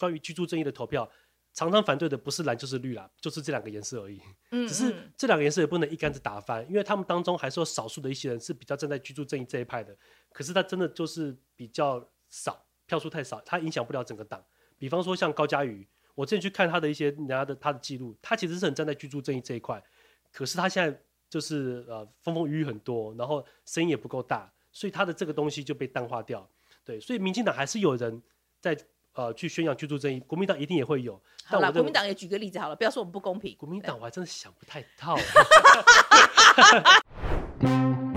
关于居住正义的投票，常常反对的不是蓝就是绿啦，就是这两个颜色而已。嗯只是嗯这两个颜色也不能一竿子打翻，因为他们当中还是有少数的一些人是比较站在居住正义这一派的，可是他真的就是比较少，票数太少，他影响不了整个党。比方说像高嘉瑜，我之前去看他的一些人家的他的记录，他其实是很站在居住正义这一块，可是他现在就是呃风风雨雨很多，然后声音也不够大，所以他的这个东西就被淡化掉。对，所以民进党还是有人在呃去宣扬居住正义，国民党一定也会有。好了，国民党也举个例子好了，不要说我们不公平。国民党我还真的想不太到。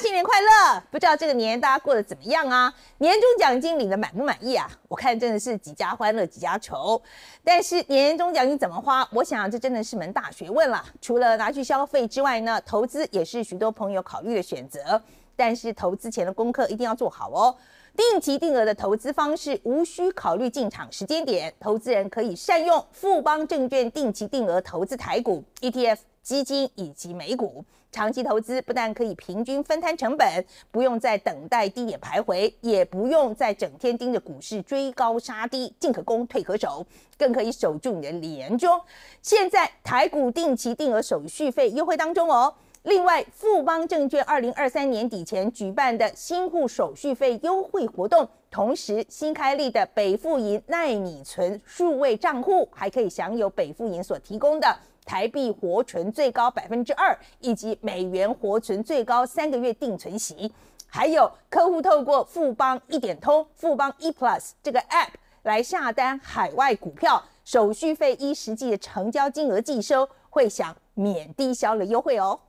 新年快乐！不知道这个年大家过得怎么样啊？年终奖金领的满不满意啊？我看真的是几家欢乐几家愁。但是年终奖金怎么花？我想这真的是门大学问了。除了拿去消费之外呢，投资也是许多朋友考虑的选择。但是投资前的功课一定要做好哦。定期定额的投资方式无需考虑进场时间点，投资人可以善用富邦证券定期定额投资台股 ETF、基金以及美股。长期投资不但可以平均分摊成本，不用再等待低点徘徊，也不用再整天盯着股市追高杀低，进可攻退可守，更可以守住你的年终。现在台股定期定额手续费优惠当中哦。另外，富邦证券二零二三年底前举办的新户手续费优惠活动，同时新开立的北富银耐米存数位账户，还可以享有北富银所提供的台币活存最高百分之二，以及美元活存最高三个月定存息。还有客户透过富邦一点通、富邦 e Plus 这个 App 来下单海外股票，手续费依实际的成交金额计收，会享免低消的优惠哦。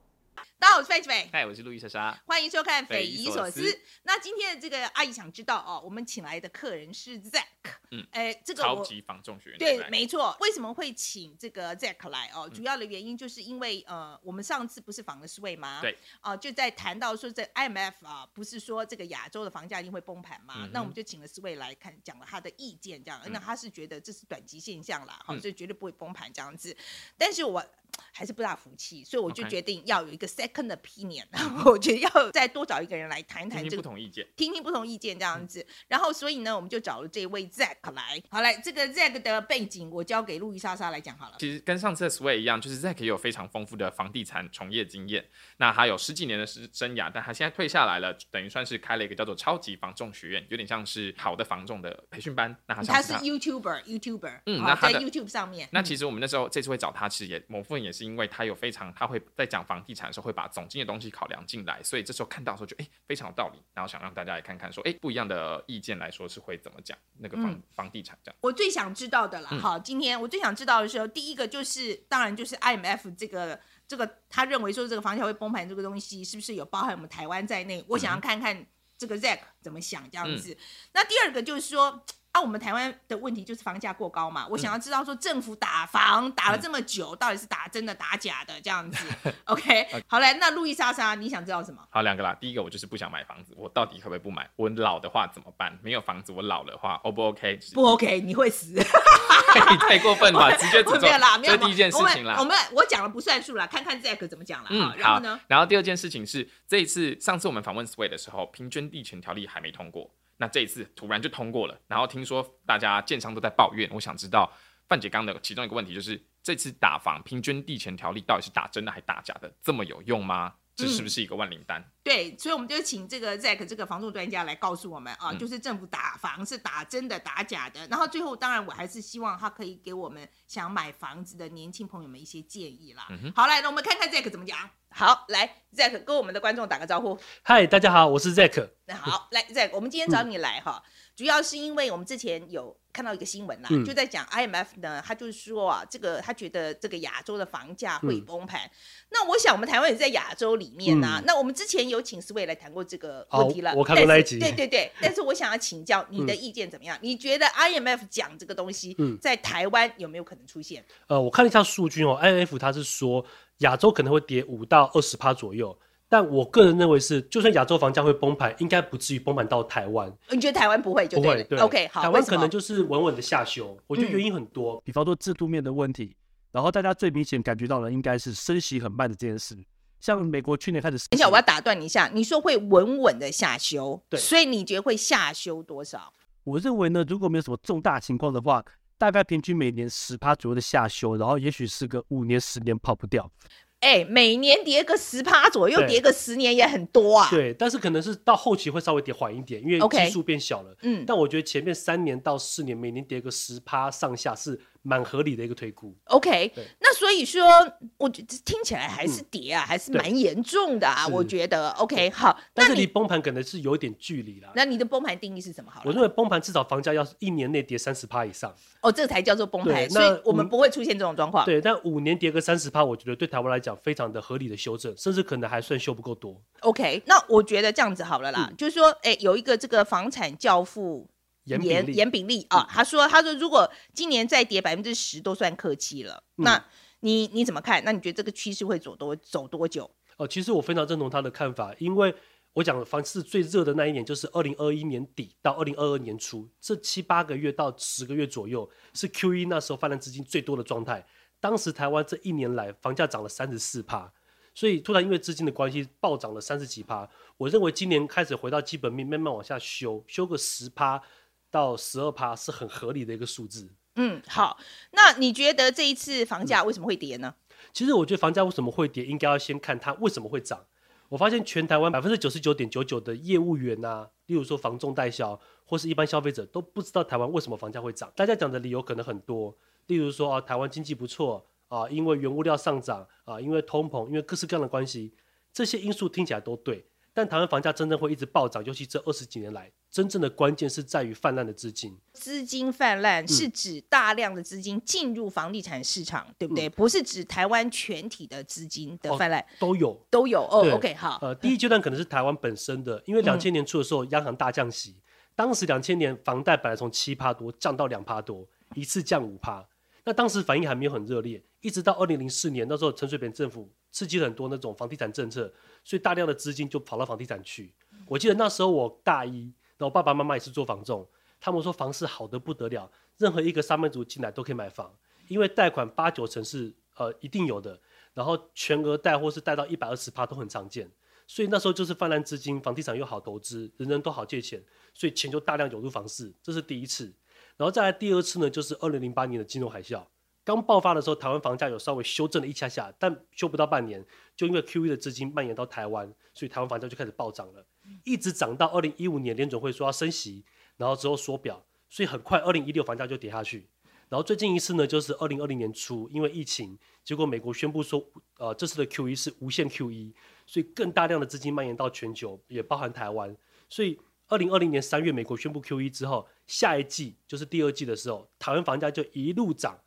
大家好，我是费奇美。嗨，我是路易莎莎。欢迎收看《匪匪夷夷所思》。那今天的这个阿姨想知道哦，我们请来的客人是 Zack。嗯哎，这个超级防重学员对没错。为什么会请这个 Zack 来嗯哦？主要的原因就是因为呃，我们上次不是访了四位吗？对。啊、就在谈到说这 IMF 啊，不是说这个亚洲的房价一定会崩盘嘛？嗯哼那我们就请了四位来看，讲了他的意见，这样。那嗯他是觉得这是短期现象啦，好、嗯所以绝对不会崩盘这样子。但是我还是不大服气，所以我就决定要有一个 second opinion，我觉得要再多找一个人来谈一谈听听这个不同意见。听听不同意见这样子。然后，所以呢，我们就找了这位 Zack 来。好，来，这个 Zack 的背景我交给路易莎莎来讲好了。其实跟上次的 Sway 一样，就是 Zack 也有非常丰富的房地产从业经验。那他有十几年的生生涯，但他现在退下来了，等于算是开了一个叫做超级房仲学院，有点像是好的房仲的培训班。那他他是 YouTuber，YouTuber，嗯那他的 YouTube 上面。那嗯其实我们那时候这次会找他，其实也某部分也是因为他有非常，他会在讲房地产的时候会把总经的东西考量进来，所以这时候看到的时候就哎、非常有道理，然后想让大家来看看说哎、不一样的意见来说是会怎么讲那个房、嗯房地产这样。我最想知道的啦，嗯好，今天我最想知道的时候，第一个就是，当然就是 IMF 这个这个，他认为说这个房价会崩盘这个东西，是不是有包含我们台湾在内？我想要看看这个 Zack 怎么想这样子。那第二个就是说。啊，我们台湾的问题就是房价过高嘛。我想要知道说政府打房打了这么久，到底是打真的打假的这样子。OK，好嘞，那路易莎莎，你想知道什么？好，两个啦。第一个，我就是不想买房子，我到底可不可以不买？我老的话怎么办？没有房子，我老的话，O 不 OK？不 OK，你会死。太过分了，直接指没有啦，责。没有这第一件事情啦我们我。讲了不算数啦，看看 Zack 怎么讲啦。嗯好，然后呢？然后第二件事情是，这一次上次我们访问 Sway 的时候，平均地权条例还没通过，那这一次突然就通过了。然后听说大家建商都在抱怨，我想知道范姐刚的其中一个问题就是，这次打房平均地权条例到底是打真的还打假的？这么有用吗？这是不是一个万灵丹？对，所以我们就请这个 Zack 这个房仲专家来告诉我们啊，嗯就是政府打房是打真的打假的。然后最后，当然我还是希望他可以给我们想买房子的年轻朋友们一些建议啦。嗯好，来，那我们看看 Zack 怎么讲。好，来，Zack 跟我们的观众打个招呼。嗨，大家好，我是 Zack。那好，来，Zack，我们今天找你来哈，主要是因为我们之前有看到一个新闻啦，嗯就在讲 IMF 呢，他就是说啊，这个他觉得这个亚洲的房价会嗯崩盘。那我想我们台湾也在亚洲里面呐、那我们之前有请思维来谈过这个问题了，我看过那一集对对对，但是我想要请教你的意见怎么样？你觉得 IMF 讲这个东西嗯在台湾有没有可能出现？呃，我看了一下数据哦，IMF 他是说亚洲可能会跌五到二十趴左右，但我个人认为是，就算亚洲房价会崩盘，应该不至于崩盘到台湾，你觉得台湾不会就对了不会。对 OK，好，台湾可能就是稳稳的下修。我觉得嗯原因很多，比方说制度面的问题，然后大家最明显感觉到的应该是升息很慢的这件事。像美国去年开始，等一下我要打断你一下，你说会稳稳的下修，对所以你觉得会下修多少？我认为呢，如果没有什么重大情况的话，大概平均每年十趴左右的下修，然后也许是个五年十年跑不掉。哎，每年跌个十趴左右，跌个十年也很多啊。对，但是可能是到后期会稍微跌缓一点，因为基数变小了。嗯，但我觉得前面三年到四年，每年跌个十趴上下是蛮合理的一个推估。OK，那所以说，我听起来还是跌啊，还是对蛮严重的啊。我觉得 OK 好，那你但是离崩盘可能是有一点距离啦。那你的崩盘定义是什么？好，我认为崩盘至少房价要一年内跌三十趴以上。哦，这才叫做崩盘，所以我们嗯不会出现这种状况。对，但五年跌个三十趴，我觉得对台湾来讲非常的合理的修正，甚至可能还算修不够多。OK，那我觉得这样子好了啦，就是说，哎，有一个这个房产教父严比例严严炳利啊，他说他说如果今年再跌百分之十都算客气了，那你你怎么看？那你觉得这个趋势会走多走多久？哦，其实我非常认同他的看法，因为我讲房市最热的那一年就是二零二一年底到二零二二年初，这七八个月到十个月左右是 Q E 那时候泛滥资金最多的状态。当时台湾这一年来房价涨了三十四趴，所以突然因为资金的关系暴涨了三十几趴。我认为今年开始回到基本面，慢慢往下修，修个十趴到十二趴是很合理的一个数字。嗯，好，那你觉得这一次房价为什么会跌呢？其实我觉得房价为什么会跌，应该要先看它为什么会涨。我发现全台湾百分之九十九点九九的业务员啊，例如说房仲代销或是一般消费者都不知道台湾为什么房价会涨。大家讲的理由可能很多，例如说啊，台湾经济不错啊，因为原物料上涨啊，因为通膨，因为各式各样的关系，这些因素听起来都对。但台湾房价真正会一直暴涨，尤其这二十几年来，真正的关键是在于泛滥的资金。资金泛滥是指大量的资金进入房地产市场，对不对？不是指台湾全体的资金的哦泛滥、都有，都有哦。OK，好，呃，第一阶段可能是台湾本身的，因为两千年初的时候，央行大降息，当时两千年房贷本来从七趴多降到两趴多，一次降五趴，那当时反应还没有很热烈，一直到二零零四年，那时候陈水扁政府刺激了很多那种房地产政策，所以大量的资金就跑到房地产去。我记得那时候我大一，然后爸爸妈妈也是做房仲，他们说房市好的不得了，任何一个上班族进来都可以买房，因为贷款八九成是呃一定有的，然后全额贷或是贷到一百二十趴都很常见。所以那时候就是泛滥资金，房地产又好投资，人人都好借钱，所以钱就大量涌入房市，这是第一次。然后再来第二次呢，就是二零零八年的金融海啸，刚爆发的时候，台湾房价有稍微修正了一下下，但修不到半年，就因为 QE 的资金蔓延到台湾，所以台湾房价就开始暴涨了，一直涨到二零一五年联准会说要升息，然后之后缩表，所以很快二零一六房价就跌下去。然后最近一次呢，就是二零二零年初，因为疫情，结果美国宣布说，呃，这次的 QE 是无限 QE，所以更大量的资金蔓延到全球，也包含台湾。所以二零二零年三月美国宣布 QE 之后，下一季就是第二季的时候，台湾房价就一路涨，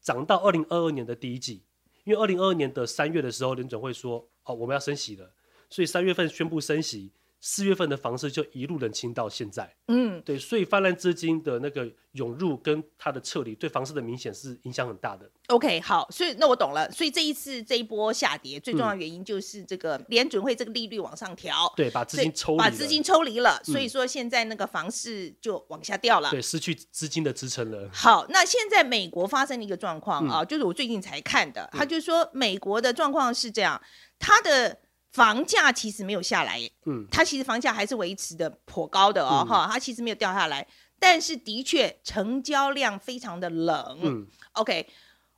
涨到二零二二年的第一季。因为二零二二年的三月的时候，联准会说，哦，我们要升息了，所以三月份宣布升息，四月份的房市就一路冷清到现在。嗯，对，所以泛滥资金的那个涌入跟它的撤离，对房市的明显是影响很大的。OK，好，所以那我懂了。所以这一次这一波下跌，最重要的原因就是这个联准会这个利率往上调，对，把资金抽离了，嗯把资金抽离了，所以说现在那个房市就往下掉了。对失去资金的支撑了。好，那现在美国发生了一个状况嗯啊，就是我最近才看的，他就说美国的状况是这样，它的房价其实没有下来，嗯，它其实房价还是维持的颇高的哦，嗯哈、它其实没有掉下来，但是的确成交量非常的冷。嗯，OK，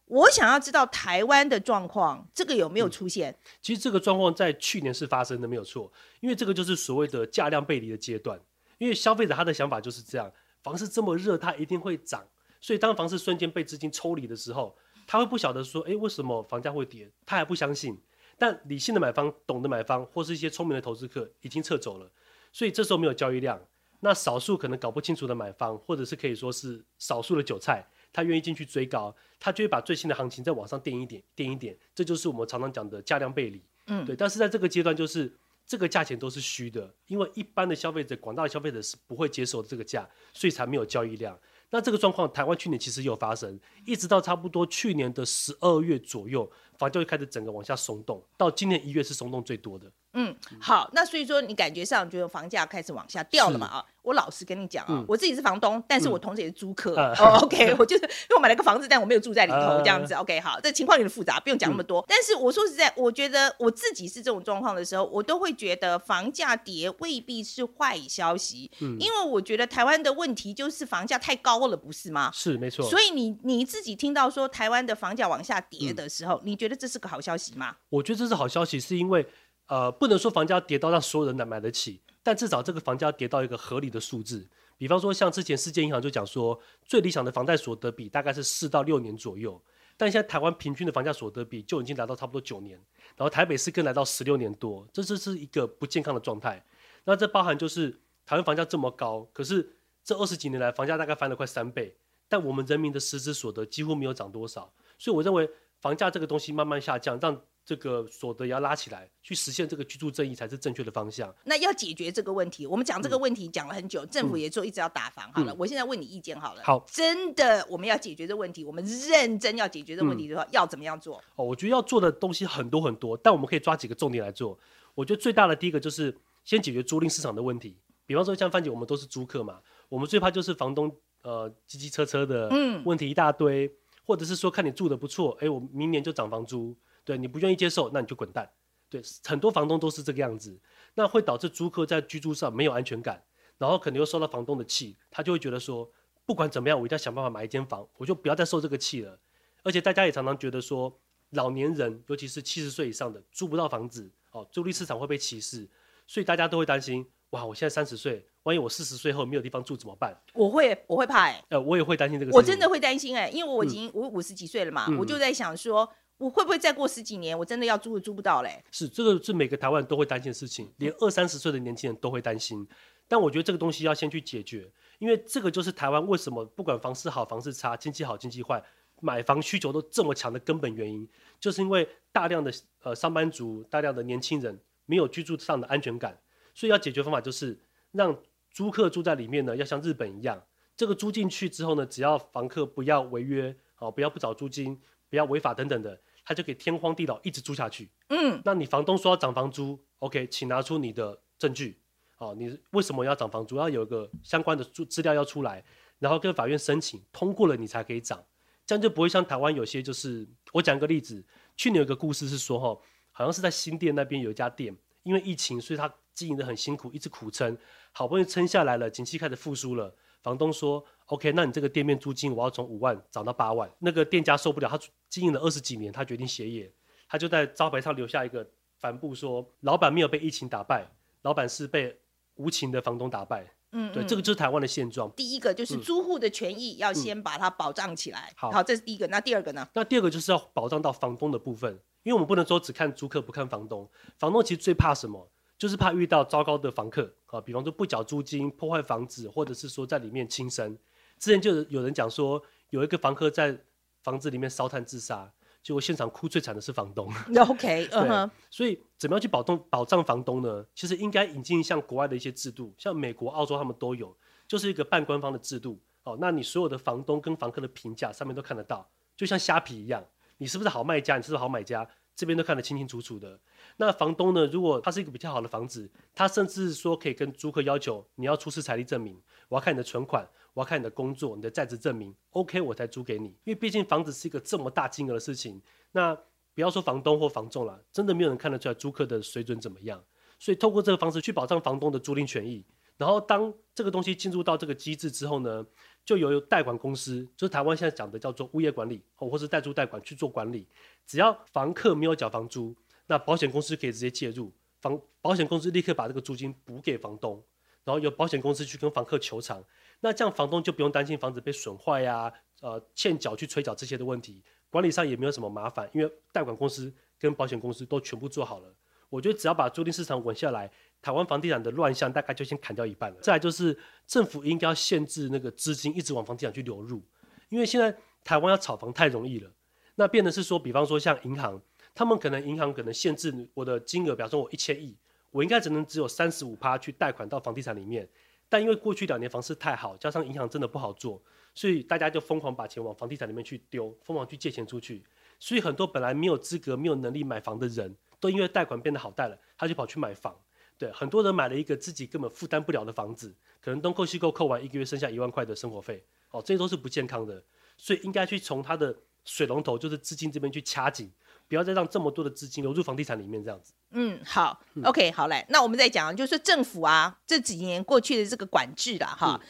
我想要知道台湾的状况，这个有没嗯有出现？其实这个状况在去年是发生的，没有错，因为这个就是所谓的价量背离的阶段。因为消费者他的想法就是这样，房市这么热，它一定会涨，所以当房市瞬间被资金抽离的时候，他会不晓得说，诶，为什么房价会跌？他还不相信。但理性的买方、懂得买方或是一些聪明的投资客已经撤走了，所以这时候没有交易量。那少数可能搞不清楚的买方，或者是可以说是少数的韭菜，他愿意进去追高，他就会把最新的行情再往上垫一点、垫一点，这就是我们常常讲的价量背离。嗯对。但是在这个阶段，就是这个价钱都是虚的，因为一般的消费者、广大的消费者是不会接受这个价，所以才没有交易量。那这个状况，台湾去年其实也有发生，一直到差不多去年的十二月左右，房价就开始整个往下松动，到今年一月是松动最多的。嗯，好，那所以说你感觉上觉得房价开始往下掉了嘛？啊，我老实跟你讲啊，嗯我自己是房东，但是嗯我同时也是租客。OK，我就是因为我买了个房子，但我没有住在里头，啊这样子。OK，好，这情况有点复杂，不用讲那么多。但是我说实在，我觉得我自己是这种状况的时候，我都会觉得房价跌未必是坏消息，嗯因为我觉得台湾的问题就是房价太高了，不是吗？是没错。所以你你自己听到说台湾的房价往下跌的时候，你觉得这是个好消息吗？我觉得这是好消息，是因为呃，不能说房价跌到让所有人能买得起，但至少这个房价跌到一个合理的数字。比方说，像之前世界银行就讲说，最理想的房贷所得比大概是四到六年左右，但现在台湾平均的房价所得比就已经达到差不多九年，然后台北市更来到十六年多，这这是一个不健康的状态。那这包含就是台湾房价这么高，可是这二十几年来房价大概翻了快三倍，但我们人民的实质所得几乎没有涨多少，所以我认为房价这个东西慢慢下降，让这个所得也要拉起来，去实现这个居住正义才是正确的方向。那要解决这个问题，我们讲这个问题讲了很久，政府也说一直要打房。好了，嗯我现在问你意见好了。好真的我们要解决这个问题，我们认真要解决这个问题的话，要怎么样做？哦，我觉得要做的东西很多很多，但我们可以抓几个重点来做。我觉得最大的第一个就是先解决租赁市场的问题。比方说像范姐，我们都是租客嘛，我们最怕就是房东呃叽叽车车的，嗯问题一大堆，或者是说看你住的不错，哎，我明年就涨房租，对你不愿意接受，那你就滚蛋。对，很多房东都是这个样子，那会导致租客在居住上没有安全感，然后可能又受到房东的气，他就会觉得说，不管怎么样，我一定要想办法买一间房，我就不要再受这个气了。而且大家也常常觉得说，老年人，尤其是七十岁以上的，租不到房子，哦，租赁市场会被歧视，所以大家都会担心，哇，我现在三十岁，万一我四十岁后没有地方住怎么办？我会我会怕哎、呃，我也会担心这个。我真的，会担心哎、因为我已经我五十几岁了嘛，嗯我就在想说，我会不会再过十几年，我真的要租都租不到嘞？是这个是每个台湾人都会担心的事情，连二三十岁的年轻人都会担心。但我觉得这个东西要先去解决，因为这个就是台湾为什么不管房市好房市差，经济好经济坏，买房需求都这么强的根本原因，就是因为大量的呃上班族、大量的年轻人没有居住上的安全感，所以要解决方法就是让租客住在里面呢，要像日本一样，这个租进去之后呢，只要房客不要违约，哦，不要不找租金，不要违法等等的，他就可以天荒地老一直租下去。嗯，那你房东说要涨房租，OK，请拿出你的证据。哦，你为什么要涨房租？要有一个相关的资资料要出来，然后跟法院申请通过了，你才可以涨。这样就不会像台湾有些就是，我讲个例子，去年有个故事是说，哈，好像是在新店那边有一家店，因为疫情，所以他经营的很辛苦，一直苦撑，好不容易撑下来了，景气开始复苏了。房东说：“OK，那你这个店面租金我要从五万涨到八万。”那个店家受不了，他经营了二十几年，他决定歇业。他就在招牌上留下一个帆布，说：“老板没有被疫情打败，老板是被无情的房东打败。”嗯，对，嗯这个就是台湾的现状。第一个就是嗯租户的权益要先把它保障起来。好这是第一个。那第二个呢？那第二个就是要保障到房东的部分，因为我们不能说只看租客不看房东。房东其实最怕什么？就是怕遇到糟糕的房客啊，比方说不缴租金、破坏房子，或者是说在里面轻生。之前就有有人讲说，有一个房客在房子里面烧炭自杀，结果现场哭最惨的是房东。OK，嗯哼，所以怎么样去保动保障房东呢？其实应该引进像国外的一些制度，像美国、澳洲他们都有，就是一个半官方的制度。哦，那你所有的房东跟房客的评价上面都看得到，就像虾皮一样，你是不是好卖家，你是不是好买家，这边都看得清清楚楚的。那房东呢，如果他是一个比较好的房子，他甚至说可以跟租客要求你要出示财力证明，我要看你的存款，我要看你的工作、你的在职证明，OK 我才租给你。因为毕竟房子是一个这么大金额的事情，那不要说房东或房仲啦，真的没有人看得出来租客的水准怎么样。所以透过这个方式去保障房东的租赁权益。然后当这个东西进入到这个机制之后呢，就由代管公司，就是台湾现在讲的叫做物业管理哦，或是代租代管去做管理。只要房客没有缴房租，那保险公司可以直接介入，房保险公司立刻把这个租金补给房东，然后由保险公司去跟房客求偿。那这样房东就不用担心房子被损坏呀、呃欠缴去催缴这些的问题，管理上也没有什么麻烦，因为代管公司跟保险公司都全部做好了。我觉得只要把租赁市场稳下来，台湾房地产的乱象大概就先砍掉一半了。再来就是政府应该要限制那个资金一直往房地产去流入，因为现在台湾要炒房太容易了。那变的是说，比方说像银行，他们可能银行可能限制我的金额，比方说我一千亿，我应该只能只有三十五趴去贷款到房地产里面。但因为过去两年房市太好，加上银行真的不好做，所以大家就疯狂把钱往房地产里面去丢，疯狂去借钱出去。所以很多本来没有资格、没有能力买房的人，都因为贷款变得好贷了，他就跑去买房。对，很多人买了一个自己根本负担不了的房子，可能东扣西扣扣完一个月剩下一万块的生活费，哦，这些都是不健康的，所以应该去从他的水龙头，就是资金这边去掐紧，不要再让这么多的资金流入房地产里面这样子。嗯，好，OK，好嘞。那我们再讲，就是政府啊，这几年过去的这个管制了，哈，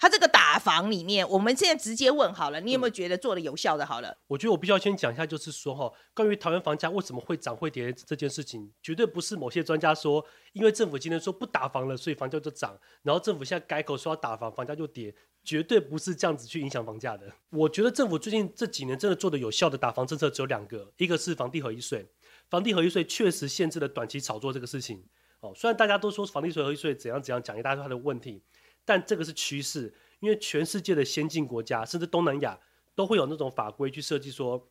它这个打房里面，我们现在直接问好了，你有没有觉得做的有效的？好了，我觉得我必须要先讲一下，就是说哈，关于台湾房价为什么会涨会跌这件事情，绝对不是某些专家说，因为政府今天说不打房了，所以房价就涨，然后政府现在改口说要打房，房价就跌，绝对不是这样子去影响房价的。我觉得政府最近这几年真的做的有效的打房政策只有两个，一个是房地合一税，房地合一税确实限制了短期炒作这个事情。哦，虽然大家都说房地合一税怎样怎样，讲一大堆它的问题，但这个是趋势。因为全世界的先进国家，甚至东南亚，都会有那种法规去设计说，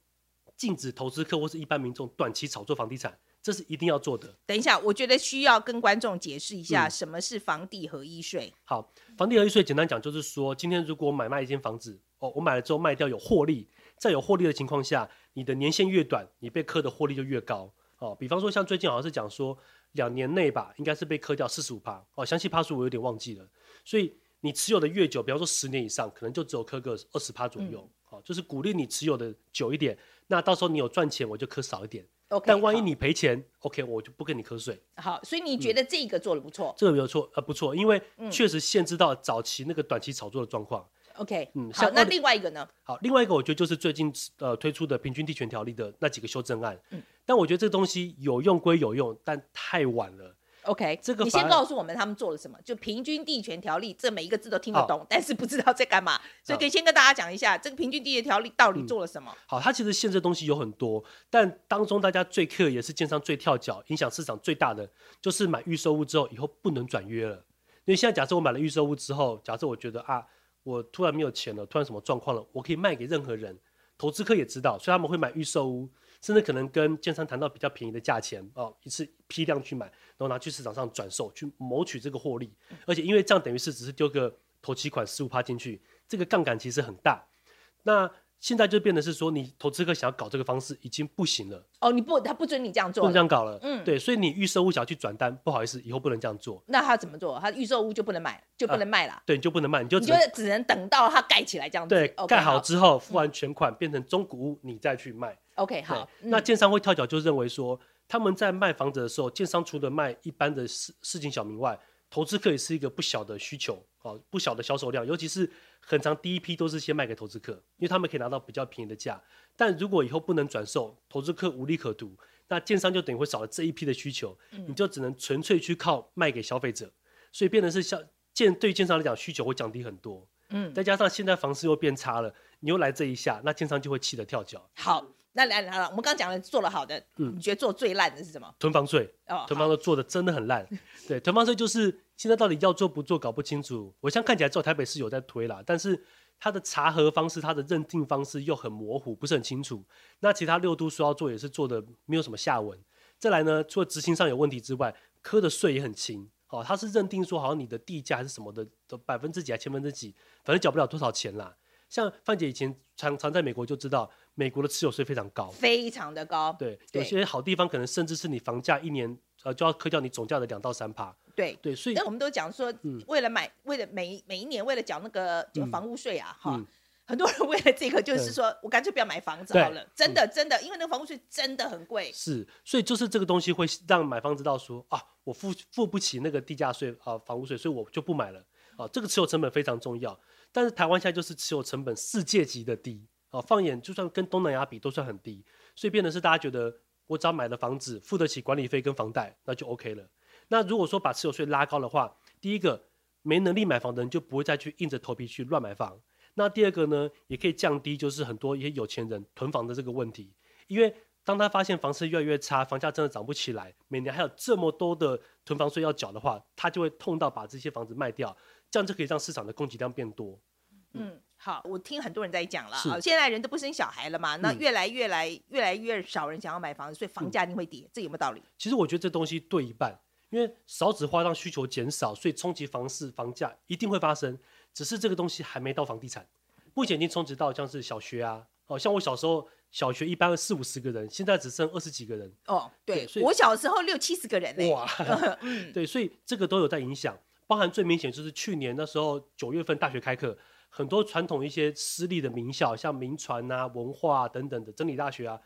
禁止投资客或是一般民众短期炒作房地产，这是一定要做的。等一下，我觉得需要跟观众解释一下什么是房地合一税。好，房地合一税简单讲就是说，今天如果买卖一间房子，哦，我买了之后卖掉有获利，在有获利的情况下，你的年限越短，你被课的获利就越高。哦，比方说像最近好像是讲说，两年内吧，应该是被磕掉四十五趴。哦，详细趴数我有点忘记了，所以。你持有的越久，比方说十年以上，可能就只有磕个二十趴左右，好，就是鼓励你持有的久一点。那到时候你有赚钱，我就磕少一点。OK，但万一你赔钱，OK，我就不跟你瞌睡。好，所以你觉得这个做的不错？这个没有错，呃，不错，因为确实限制到早期那个短期炒作的状况。OK，嗯，好，那另外一个呢？好，另外一个我觉得就是最近呃推出的平均地权条例的那几个修正案。嗯，但我觉得这个东西有用归有用，但太晚了。OK，这个你先告诉我们他们做了什么？就平均地权条例，这每一个字都听得懂，但是不知道在干嘛，所以可以先跟大家讲一下这个平均地权条例到底做了什么。好，它其实限制东西有很多，但当中大家最 care 也是建商最跳脚、影响市场最大的，就是买预售屋之后以后不能转约了。因为现在假设我买了预售屋之后，假设我觉得啊，我突然没有钱了，突然什么状况了，我可以卖给任何人，投资客也知道，所以他们会买预售屋。甚至可能跟建商谈到比较便宜的价钱哦，一次批量去买，然后拿去市场上转售，去谋取这个获利。而且因为这样等于是只是丢个投期款十五趴进去，这个杠杆其实很大。那现在就变得是说，你投资客想要搞这个方式已经不行了。哦，你不，他不准你这样做，不能这样搞了。嗯，对，所以你预售屋想要去转单，不好意思，以后不能这样做。那他怎么做？他预售屋就不能买，就不能卖了。对，你就不能卖，你就你就只能等到它盖起来这样子。对，盖好之后付完全款变成中古屋，你再去卖。OK，好。那建商会跳脚，就认为说他们在卖房子的时候，建商除了卖一般的市市井小民外，投资客也是一个不小的需求，哦，不小的销售量。尤其是很长第一批都是先卖给投资客，因为他们可以拿到比较便宜的价。但如果以后不能转售，投资客无利可图，那建商就等于会少了这一批的需求，你就只能纯粹去靠卖给消费者，所以变成是像建对建商来讲需求会降低很多。嗯，再加上现在房市又变差了，你又来这一下，那建商就会气得跳脚。好。那来来了，我们刚讲的做了好的，嗯，你觉得做最烂的是什么？囤房税哦，囤房税做的真的很烂。对，囤房税就是现在到底要做不做搞不清楚。我现在看起来只有台北市有在推啦，但是它的查核方式、它的认定方式又很模糊，不是很清楚。那其他六都说要做也是做的没有什么下文。再来呢，除了执行上有问题之外，科的税也很轻。哦，他是认定说好像你的地价还是什么的的百分之几还千分之几，反正缴不了多少钱啦。像范姐以前常常在美国就知道。美国的持有税非常高，非常的高。对，有些好地方可能甚至是你房价一年呃就要扣掉你总价的两到三趴。对。对，所以那我们都讲说，为了买，为了每每一年为了缴那个就房屋税啊，哈，很多人为了这个就是说我干脆不要买房子好了，真的真的，因为那个房屋税真的很贵。是，所以就是这个东西会让买方知道说啊，我付付不起那个地价税啊房屋税，所以我就不买了。啊。这个持有成本非常重要，但是台湾现在就是持有成本世界级的低。哦，放眼就算跟东南亚比都算很低，所以变的是大家觉得我只要买了房子，付得起管理费跟房贷，那就 OK 了。那如果说把持有税拉高的话，第一个没能力买房的人就不会再去硬着头皮去乱买房。那第二个呢，也可以降低就是很多一些有钱人囤房的这个问题，因为当他发现房市越来越差，房价真的涨不起来，每年还有这么多的囤房税要缴的话，他就会痛到把这些房子卖掉，这样就可以让市场的供给量变多。嗯。好，我听很多人在讲了啊，现在人都不生小孩了嘛，那越来越来越来越少人想要买房子，所以房价一定会跌，这有没有道理？其实我觉得这东西对一半，因为少子化让需求减少，所以冲击房市房价一定会发生，只是这个东西还没到房地产，目前已经冲击到像是小学啊，哦，像我小时候小学一般四五十个人，现在只剩二十几个人。哦，对我小时候六七十个人呢。哇，对，所以这个都有在影响，包含最明显就是去年那时候九月份大学开课，很多传统一些私立的名校，像民传啊、文化、啊、等等的真理大学啊，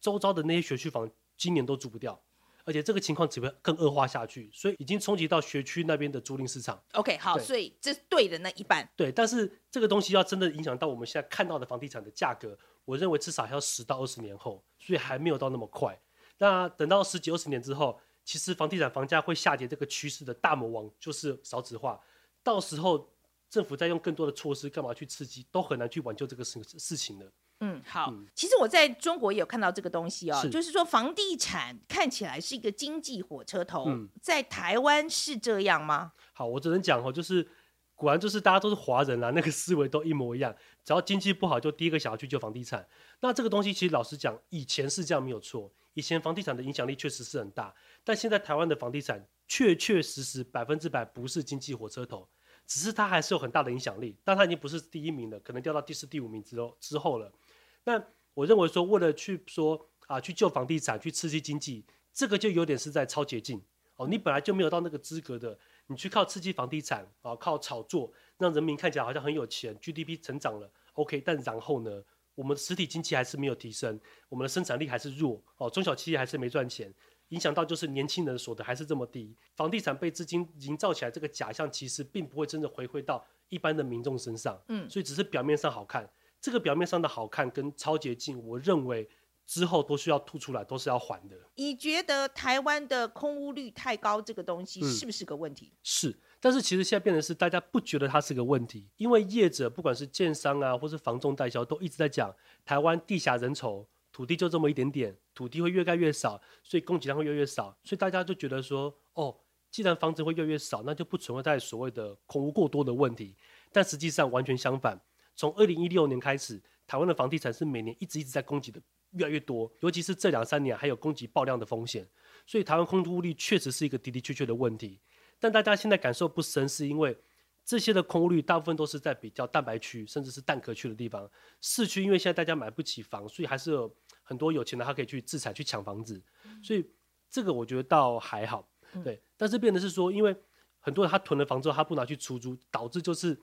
周遭的那些学区房今年都租不掉，而且这个情况只会更恶化下去，所以已经冲击到学区那边的租赁市场。OK，好，所以这是对的那一半。对，但是这个东西要真的影响到我们现在看到的房地产的价格，我认为至少还要十到二十年后，所以还没有到那么快。那等到十几二十年之后，其实房地产房价会下跌这个趋势的大魔王就是少子化，到时候政府再用更多的措施干嘛去刺激，都很难去挽救这个事事情的。嗯，好。嗯其实我在中国也有看到这个东西哦，是就是说房地产看起来是一个经济火车头，嗯在台湾是这样吗？好，我只能讲哦，就是果然就是大家都是华人啦，那个思维都一模一样。只要经济不好，就第一个想要去救房地产。那这个东西其实老实讲，以前是这样没有错，以前房地产的影响力确实是很大，但现在台湾的房地产确确实实百分之百不是经济火车头，只是它还是有很大的影响力，但它已经不是第一名了，可能掉到第四、第五名之后之后了。那我认为说，为了去说啊，去救房地产，去刺激经济，这个就有点是在超捷径哦。你本来就没有到那个资格的，你去靠刺激房地产啊，靠炒作，让人民看起来好像很有钱，GDP 成长了，OK，但然后呢，我们实体经济还是没有提升，我们的生产力还是弱哦，中小企业还是没赚钱，影响到就是年轻人的所得还是这么低，房地产被资金营造起来这个假象，其实并不会真的回馈到一般的民众身上，嗯所以只是表面上好看，这个表面上的好看跟超捷径，我认为之后都需要吐出来，都是要还的。你觉得台湾的空屋率太高这个东西嗯是不是个问题？是，但是其实现在变成是大家不觉得它是个问题，因为业者不管是建商啊，或是房仲代销，都一直在讲台湾地狭人稠，土地就这么一点点，土地会越盖越少，所以供给量会越来越少，所以大家就觉得说，哦，既然房子会越来越少，那就不存在所谓的空屋过多的问题。但实际上完全相反，从二零一六年开始，台湾的房地产是每年一直一直在供给的越来越多，尤其是这两三年还有供给爆量的风险，所以台湾空屋率确实是一个的的确确的问题。但大家现在感受不深，是因为这些的空屋率大部分都是在比较蛋白区，甚至是蛋壳区的地方。市区因为现在大家买不起房，所以还是很多有钱的他可以去自产去抢房子，所以这个我觉得倒还好，对。但是变的是说，因为很多人他囤了房之后，他不拿去出租，导致就是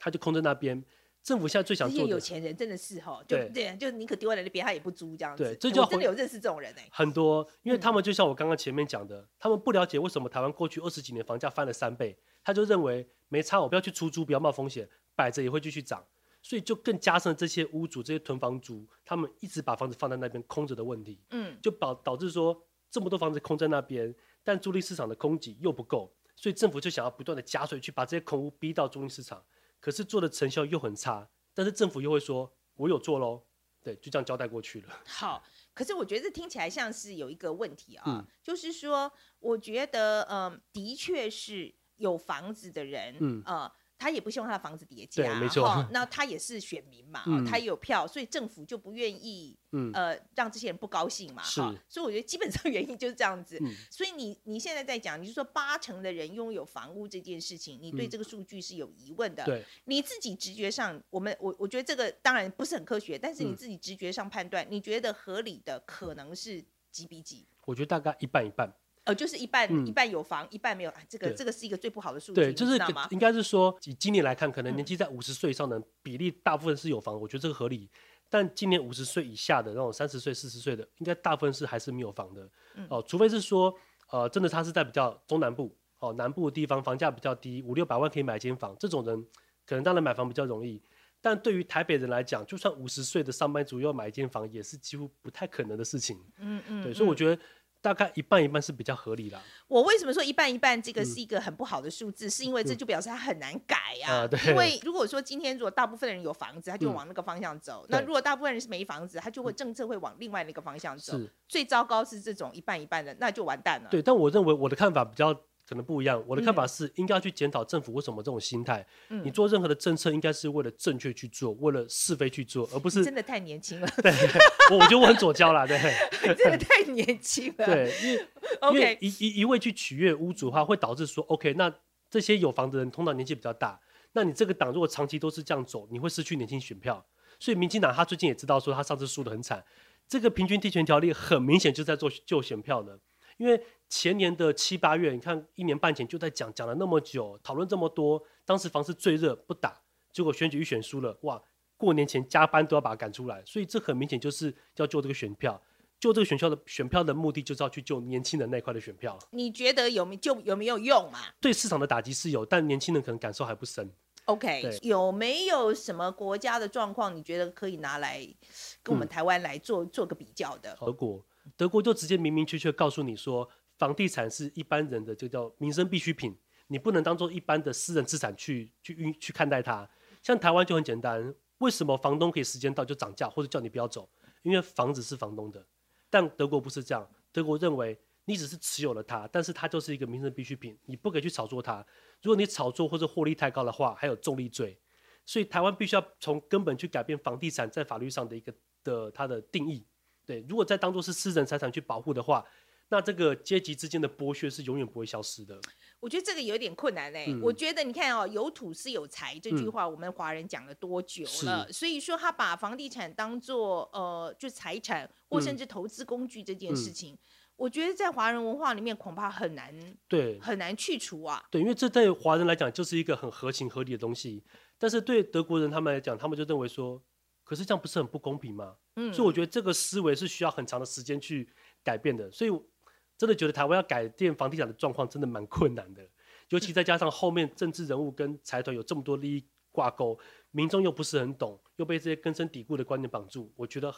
他就空在那边。政府现在最想做的有钱人真的是哈，就对对，就宁可丢在那边，他也不租这样子。对这就真的有认识这种人哎。很多，因为嗯他们就像我刚刚前面讲的，他们不了解为什么台湾过去二十几年房价翻了三倍，他就认为没差，我不要去出租，不要冒风险，摆着也会继续涨，所以就更加深这些屋主、这些囤房族，他们一直把房子放在那边空着的问题，嗯，就导导致说这么多房子空在那边，但租赁市场的供给又不够，所以政府就想要不断的加税去把这些空屋逼到租赁市场，可是做的成效又很差，但是政府又会说我有做喽，对，就这样交代过去了。好，可是我觉得这听起来像是有一个问题啊，嗯。就是说，我觉得，嗯、的确是有房子的人，嗯。呃，他也不希望他的房子叠加，没错。哈那他也是选民嘛，嗯他也有票，所以政府就不愿意，嗯。呃，让这些人不高兴嘛，是。哈，所以我觉得基本上 原因就是这样子。嗯。所以你你现在在讲，你就说八成的人拥有房屋这件事情，你对嗯。这个数据是有疑问的，对，你自己直觉上，我们我我觉得这个当然不是很科学，但是你嗯。自己直觉上判断，你觉得合理的可能是几比几？我觉得大概一半一半。呃，就是一半、嗯一半有房，一半没有。哎，这个这个是一个最不好的数据，对，你就是？应该是说，以今年来看，可能嗯年纪在五十岁以上的人比例大部分是有房，我觉得这个合理。但今年五十岁以下的那种三十岁、四十岁的，应该大部分是还是没有房的。嗯哦，除非是说，呃，真的他是在比较中南部哦，南部的地方房价比较低，五六百万可以买一间房，这种人可能当然买房比较容易。但对于台北人来讲，就算五十岁的上班族要买一间房，也是几乎不太可能的事情。嗯嗯对，所以我嗯觉得大概一半一半是比较合理啦。我为什么说一半一半？这个嗯是一个很不好的数字，是因为这就表示它很难改呀、啊对因为如果说今天如果大部分人有房子，他就嗯往那个方向走；那如果大部分人是没房子，他就会政策会往另外那个方向走。最糟糕是这种一半一半的，那就完蛋了。对，但我认为我的看法比较可能不一样。我的看嗯法是，应该要去检讨政府为什么这种心态。嗯你做任何的政策，应该是为了正确去做，为了是非去做，而不是真的太年轻了，对。我我觉得我很左交啦，对 真的太年轻了。对，因为 因为 OK，一一一味去取悦屋主的话，会导致说，OK，那这些有房的人通常年纪比较大，那你这个党如果长期都是这样走，你会失去年轻选票。所以民进党他最近也知道说他上次输得很惨，这个平均地权条例很明显就在做旧选票的，因为前年的七八月，你看一年半前就在讲讲了那么久，讨论这么多，当时房市最热不打，结果选举一选输了，哇，过年前加班都要把他赶出来，所以这很明显就是要救这个选票。救这个选票的选票的目的，就是要去救年轻人那块的选票。你觉得有没就有没有用嘛对市场的打击是有，但年轻人可能感受还不深。？OK，有没有什么国家的状况，你觉得可以拿来跟我们嗯台湾来做、做个比较的？德国，德国就直接明明确确告诉你说，房地产是一般人的就叫民生必需品，你不能当做一般的私人资产去去运去看待它。像台湾就很简单，为什么房东可以时间到就涨价或者叫你不要走？因为房子是房东的。但德国不是这样，德国认为你只是持有了它，但是它就是一个民生必需品，你不可以去炒作它。如果你炒作或者获利太高的话，还有重利罪。所以台湾必须要从根本去改变房地产在法律上的一个的它的定义。对，如果再当做是私人财产去保护的话，那这个阶级之间的剥削是永远不会消失的。我觉得这个有点困难嘞、嗯我觉得你看哦，有土是有财这句话，我们华人讲了多久了？所以说他把房地产当做呃就财产或甚嗯至投资工具这件事情，我觉得在华人文化里面恐怕很难对很难去除啊。对，因为这对华人来讲就是一个很合情合理的东西，但是对德国人他们来讲，他们就认为说，可是这样不是很不公平吗？嗯，所以我觉得这个思维是需要很长的时间去改变的。所以真的觉得台湾要改变房地产的状况真的蛮困难的，尤其再加上后面政治人物跟财团有这么多利益挂钩，民众又不是很懂，又被这些根深蒂固的观念绑住，我觉得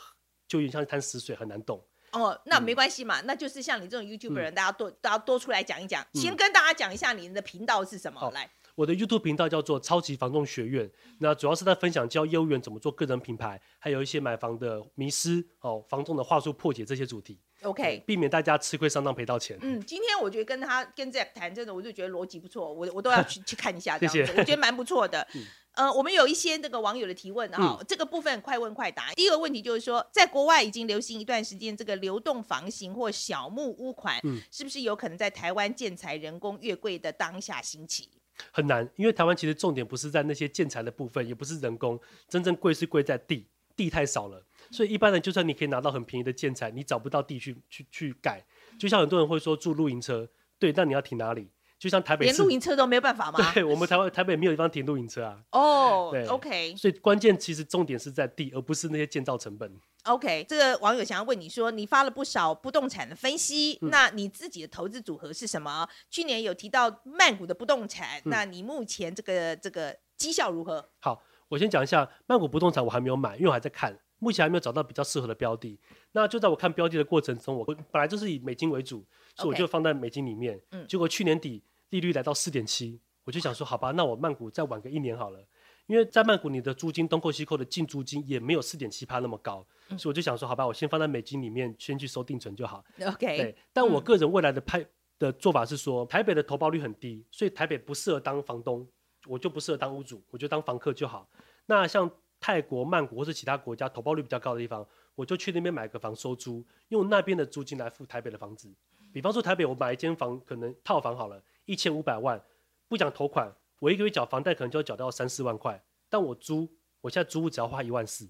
就有点像一滩死水，很难懂。哦，那嗯没关系嘛，那就是像你这种 YouTube 人，大家多大家多出来讲一讲，先嗯跟大家讲一下你的频道是什么，好来。我的 YouTube 频道叫做超级房仲学院，那主要是在分享教业务员怎么做个人品牌，还有一些买房的迷失哦，房仲的话术破解这些主题 OK，避免大家吃亏上当赔到钱。嗯，今天我觉得跟他跟 Zack 谈，真的我就觉得逻辑不错，我我都要去 去看一下这样子，谢谢我觉得蛮不错的。呃，我们有一些那个网友的提问哈、嗯这个部分快问快答。第一个问题就是说，在国外已经流行一段时间，这个流动房型或小木屋款，嗯是不是有可能在台湾建材人工越贵的当下兴起？很难，因为台湾其实重点不是在那些建材的部分，也不是人工，真正贵是贵在地，地太少了。所以一般人就算你可以拿到很便宜的建材，你找不到地去去去改。就像很多人会说住露营车，对，那你要停哪里？就像台北连露，营车都没有办法吗？对我们台湾台北没有地方停露营车啊。哦对，OK 所以关键其实重点是在地，而不是那些建造成本。OK，这个网友想要问你说，你发了不少不动产的分析，嗯那你自己的投资组合是什么？去年有提到曼谷的不动产，嗯那你目前这个这个绩效如何？好，我先讲一下曼谷不动产，我还没有买，因为我还在看，目前还没有找到比较适合的标的。那就在我看标的的过程中，我我本来就是以美金为主，所以我就放在美金里面。嗯结果去年底利率来到四点七，我就想说，好吧，那我曼谷再晚个一年好了。因为在曼谷，你的租金东扣西扣的净租金也没有四点七趴那么高，嗯所以我就想说，好吧，我先放在美金里面，先去收定存就好。OK，对，但我嗯个人未来的派的做法是说，台北的投报率很低，所以台北不适合当房东，我就不适合当屋主，我就当房客就好。那像泰国、曼谷或是其他国家投报率比较高的地方，我就去那边买个房收租，用那边的租金来付台北的房子。比方说台北，我买一间房，可能套房好了，一千五百万，不讲头款，我一个月缴房贷可能就要缴到三四万块，但我租，我现在租屋只要花一万四。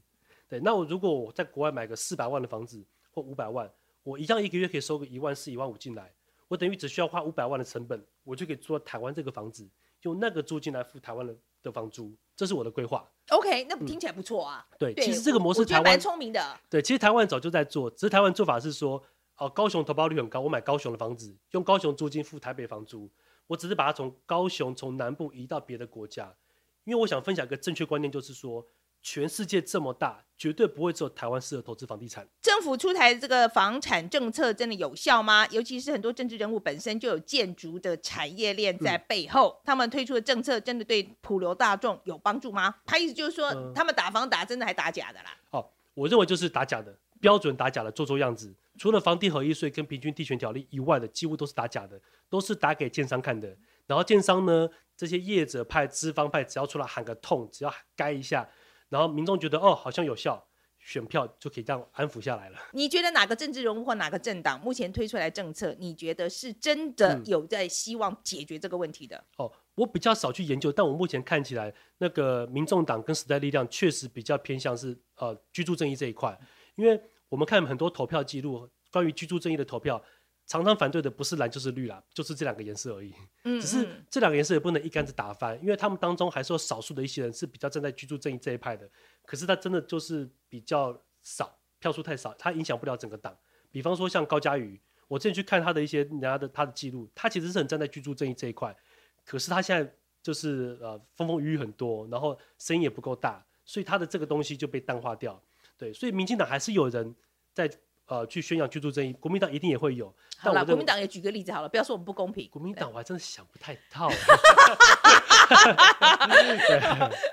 对，那我如果我在国外买个四百万的房子或五百万，我一样一个月可以收个一万四、一万五进来，我等于只需要花五百万的成本，我就可以租到台湾这个房子，用那个租金来付台湾的的房租，这是我的规划。OK，那听起来不错啊。对，对，其实这个模式台湾聪明的。对，其实台湾早就在做，只是台湾做法是说，哦，高雄投报率很高，我买高雄的房子，用高雄租金付台北房租，我只是把它从高雄从南部移到别的国家，因为我想分享一个正确观念，就是说，全世界这么大，绝对不会只有台湾适合投资房地产。政府出台的这个房产政策真的有效吗？尤其是很多政治人物本身就有建筑的产业链在嗯背后，他们推出的政策真的对普流大众有帮助吗？他意思就是说，嗯他们打房打真的还打假的啦。哦，我认为就是打假的，标准打假的，做做样子。除了房地合一税跟平均地权条例以外的，几乎都是打假的，都是打给建商看的。然后建商呢，这些业者派、资方派，只要出来喊个痛，只要该一下，然后民众觉得哦好像有效，选票就可以这样安抚下来了。你觉得哪个政治人物或哪个政党目前推出来政策，你觉得是真的嗯有在希望解决这个问题的？哦，我比较少去研究，但我目前看起来，那个民众党跟时代力量确实比较偏向是呃居住正义这一块，因为我们看很多投票记录，关于居住正义的投票，常常反对的不是蓝就是绿啦，就是这两个颜色而已。嗯只是嗯这两个颜色也不能一竿子打翻，因为他们当中还是有少数的一些人是比较站在居住正义这一派的，可是他真的就是比较少，票数太少，他影响不了整个党。比方说像高嘉瑜，我之前去看他的一些人家的他的记录，他其实是很站在居住正义这一块，可是他现在就是呃风风雨雨很多，然后声音也不够大，所以他的这个东西就被淡化掉。对，所以民进党还是有人在呃去宣扬居住正义，国民党一定也会有。好了，国民党也举个例子好了，不要说我们不公平。国民党我还真的想不太到。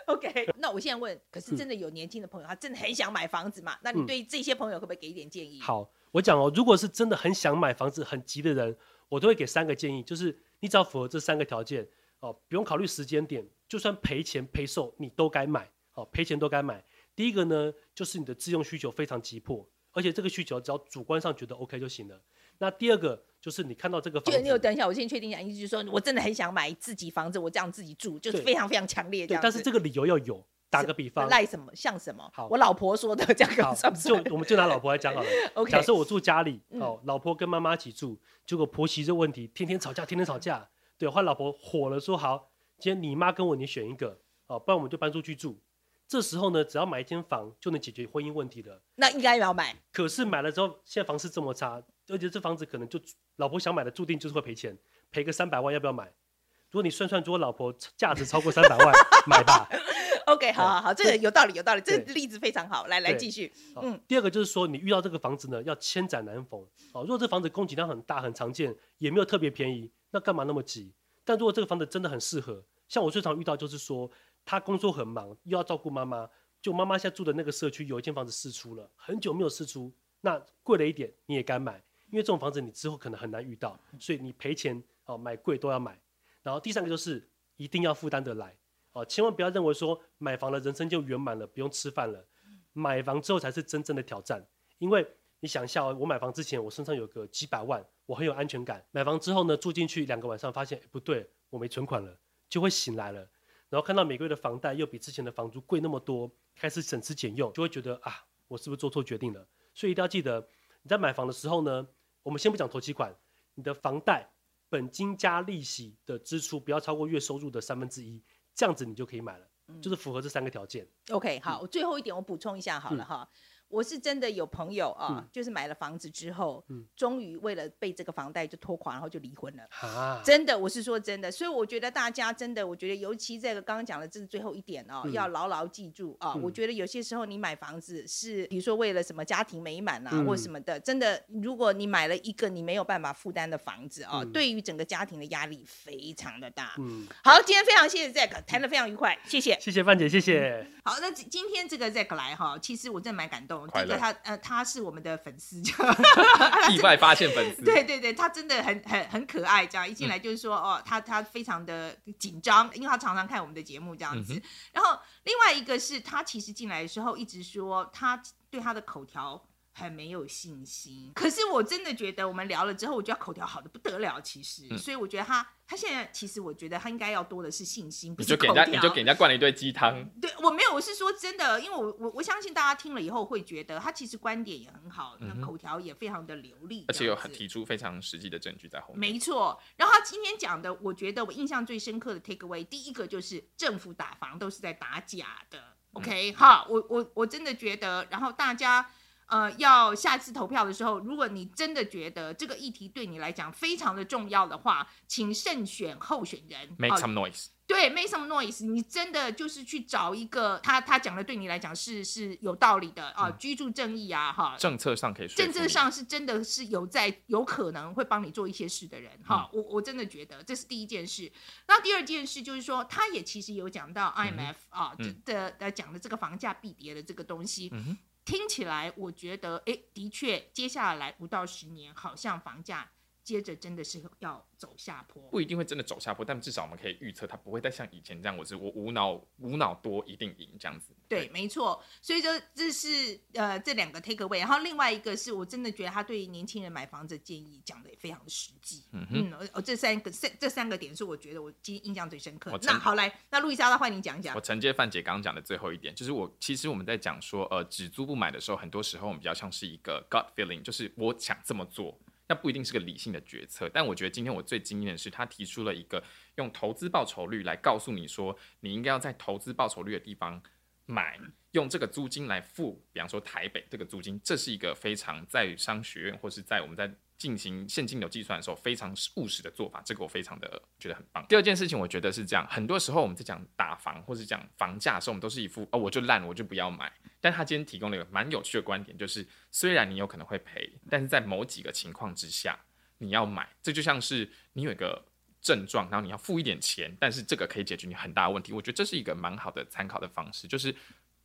OK，那我现在问，可嗯是真的有年轻的朋友，他真的很想买房子嘛？那你对这些朋友可不可以给一点建议？，好，我讲哦，如果是真的很想买房子、很急的人，我都会给三个建议，就是你只要符合这三个条件哦，不用考虑时间点，就算赔钱赔售你都该买，哦，赔钱都该买。第一个呢，就是你的自用需求非常急迫，而且这个需求只要主观上觉得 OK 就行了。那第二个就是你看到这个房就你有，等一下，我先确定一下，意思就是说我真的很想买自己房子，我这样自己住，就是非常非常强烈这样，子。但是这个理由要有。打个比方，赖什么像什么？好我老婆说的，这样好，算不算就我们就拿老婆来讲好了。OK，假设我住家里，嗯哦，老婆跟妈妈一起住，结果婆媳这问题，天天吵架，天天吵架，对，后来老婆火了，说好，今天你妈跟我你选一个，哦，不然我们就搬出去住。这时候呢，只要买一间房就能解决婚姻问题了。那应该要买。可是买了之后，现在房市这么差，而且这房子可能就老婆想买的，注定就是会赔钱，赔个三百万，要不要买？如果你算算，如果老婆价值超过 三百万，买吧。OK，好好好，这个有道理，有道理，这个例子非常好。来来，对继续。嗯第二个就是说，你遇到这个房子呢，要千载难逢。哦，如果这房子供给量很大、很常见，也没有特别便宜，那干嘛那么急？但如果这个房子真的很适合，像我最常遇到就是说，他工作很忙，又要照顾妈妈，就妈妈现在住的那个社区有一间房子试出了，很久没有试出，那贵了一点你也该买，因为这种房子你之后可能很难遇到，所以你赔钱哦买贵都要买。然后第三个就是一定要负担得来哦，千万不要认为说买房了人生就圆满了，不用吃饭了。买房之后才是真正的挑战，因为你想一下、哦，我买房之前我身上有个几百万，我很有安全感。买房之后呢，住进去两个晚上，发现不对，我没存款了，就会醒来了。然后看到每个月的房贷又比之前的房租贵那么多，开始省吃俭用，就会觉得啊，我是不是做错决定了？所以一定要记得，你在买房的时候呢，我们先不讲头期款，你的房贷本金加利息的支出不要超过月收入的三分之一，这样子你就可以买了，就是符合这三个条件。OK，好，我最后一点我补充一下好了嗯哈。我是真的有朋友啊，嗯就是买了房子之后，嗯终于为了被这个房贷就拖垮，然后就离婚了。啊，真的，我是说真的，所以我觉得大家真的，我觉得尤其这个刚刚讲的这是最后一点哦，嗯要牢牢记住啊。嗯我觉得有些时候你买房子是，比如说为了什么家庭美满啊，嗯或什么的，真的，如果你买了一个你没有办法负担的房子啊，嗯对于整个家庭的压力非常的大。嗯，好，今天非常谢谢 Zack，谈的非常愉快，谢谢。谢谢范姐，谢谢。好，那今今天这个 Zack 来哈，其实我真的蛮感动。快乐这个他呃，他是我们的粉丝，意外发现粉丝，对对对，他真的很很很可爱，这样一进来就是说、哦，他他非常的紧张，因为他常常看我们的节目这样子。嗯然后另外一个是他其实进来的时候一直说他对他的口条。很没有信心，可是我真的觉得我们聊了之后，我觉得口条好的不得了。其实，嗯所以我觉得他他现在其实我觉得他应该要多的是信心，不你就给人家。你就给人家灌了一堆鸡汤，对我没有，我是说真的，因为我我我相信大家听了以后会觉得他其实观点也很好，那嗯口条也非常的流利，而且有这样子提出非常实际的证据在后面。没错，然后他今天讲的，我觉得我印象最深刻的 take away，第一个就是政府打房都是在打假的。OK，好，我我我真的觉得，然后大家呃要下次投票的时候，如果你真的觉得这个议题对你来讲非常的重要的话，请慎选候选人。Make 哦 some noise，对，make some noise，你真的就是去找一个他他讲的对你来讲是是有道理的啊，居住正义啊，哈，政策上可以说政策上是真的是有在有可能会帮你做一些事的人，哈，嗯。我我真的觉得这是第一件事。那第二件事就是说，他也其实有讲到 IMF 啊嗯。的的讲的这个房价必跌的这个东西，嗯哼听起来我觉得，哎，的确，接下来五到十年好像房价接着真的是要走下坡。不一定会真的走下坡，但至少我们可以预测它不会再像以前这样，我是我无脑无脑多一定赢这样子。对，没错。所以说这是呃这两个 take away，然后另外一个是我真的觉得他对年轻人买房子建议讲的也非常的实际。嗯哼，嗯，呃，这三个这这三个点是我觉得我今天印象最深刻我。那好来，那路易莎，那换你讲讲我。承接范姐刚刚讲的最后一点，就是我其实我们在讲说，呃，只租不买的时候，很多时候我们比较像是一个 gut feeling，就是我想这么做，那不一定是个理性的决策。但我觉得今天我最惊艳的是，他提出了一个用投资报酬率来告诉你说，你应该要在投资报酬率的地方买，用这个租金来付，比方说台北这个租金，这是一个非常在商学院或是在我们在进行现金流计算的时候非常务实的做法，这个我非常的觉得很棒。第二件事情，我觉得是这样，很多时候我们在讲打房或是讲房价的时候，我们都是一副哦我就烂我就不要买。但他今天提供了一个蛮有趣的观点，就是虽然你有可能会赔，但是在某几个情况之下你要买，这就像是你有一个症状，然后你要付一点钱，但是这个可以解决你很大的问题。我觉得这是一个蛮好的参考的方式，就是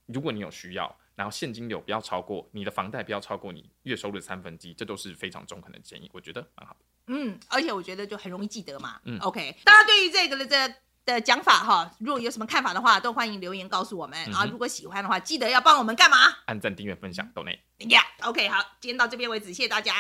如果你有需要，然后现金流不要超过你的房贷不要超过你月收入的三分之一，这都是非常中肯的建议，我觉得蛮好的。嗯，而且我觉得就很容易记得嘛。嗯 OK，大家对于这个的这的讲法哈，如果有什么看法的话，都欢迎留言告诉我们。啊，如果喜欢的话，记得要帮我们干嘛按赞、订阅、分享，都内。？Yeah，OK，、好，今天到这边为止，谢谢大家。